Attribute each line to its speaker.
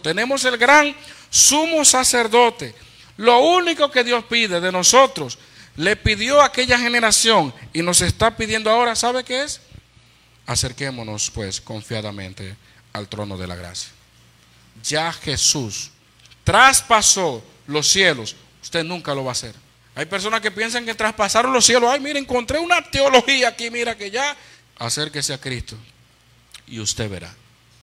Speaker 1: Tenemos el gran sumo sacerdote. Lo único que Dios pide de nosotros, le pidió a aquella generación y nos está pidiendo ahora, ¿sabe qué es? Acerquémonos pues confiadamente al trono de la gracia. Ya Jesús traspasó los cielos, usted nunca lo va a hacer. Hay personas que piensan que traspasaron los cielos. Ay, mira, encontré una teología aquí, mira que ya acérquese a Cristo y usted verá.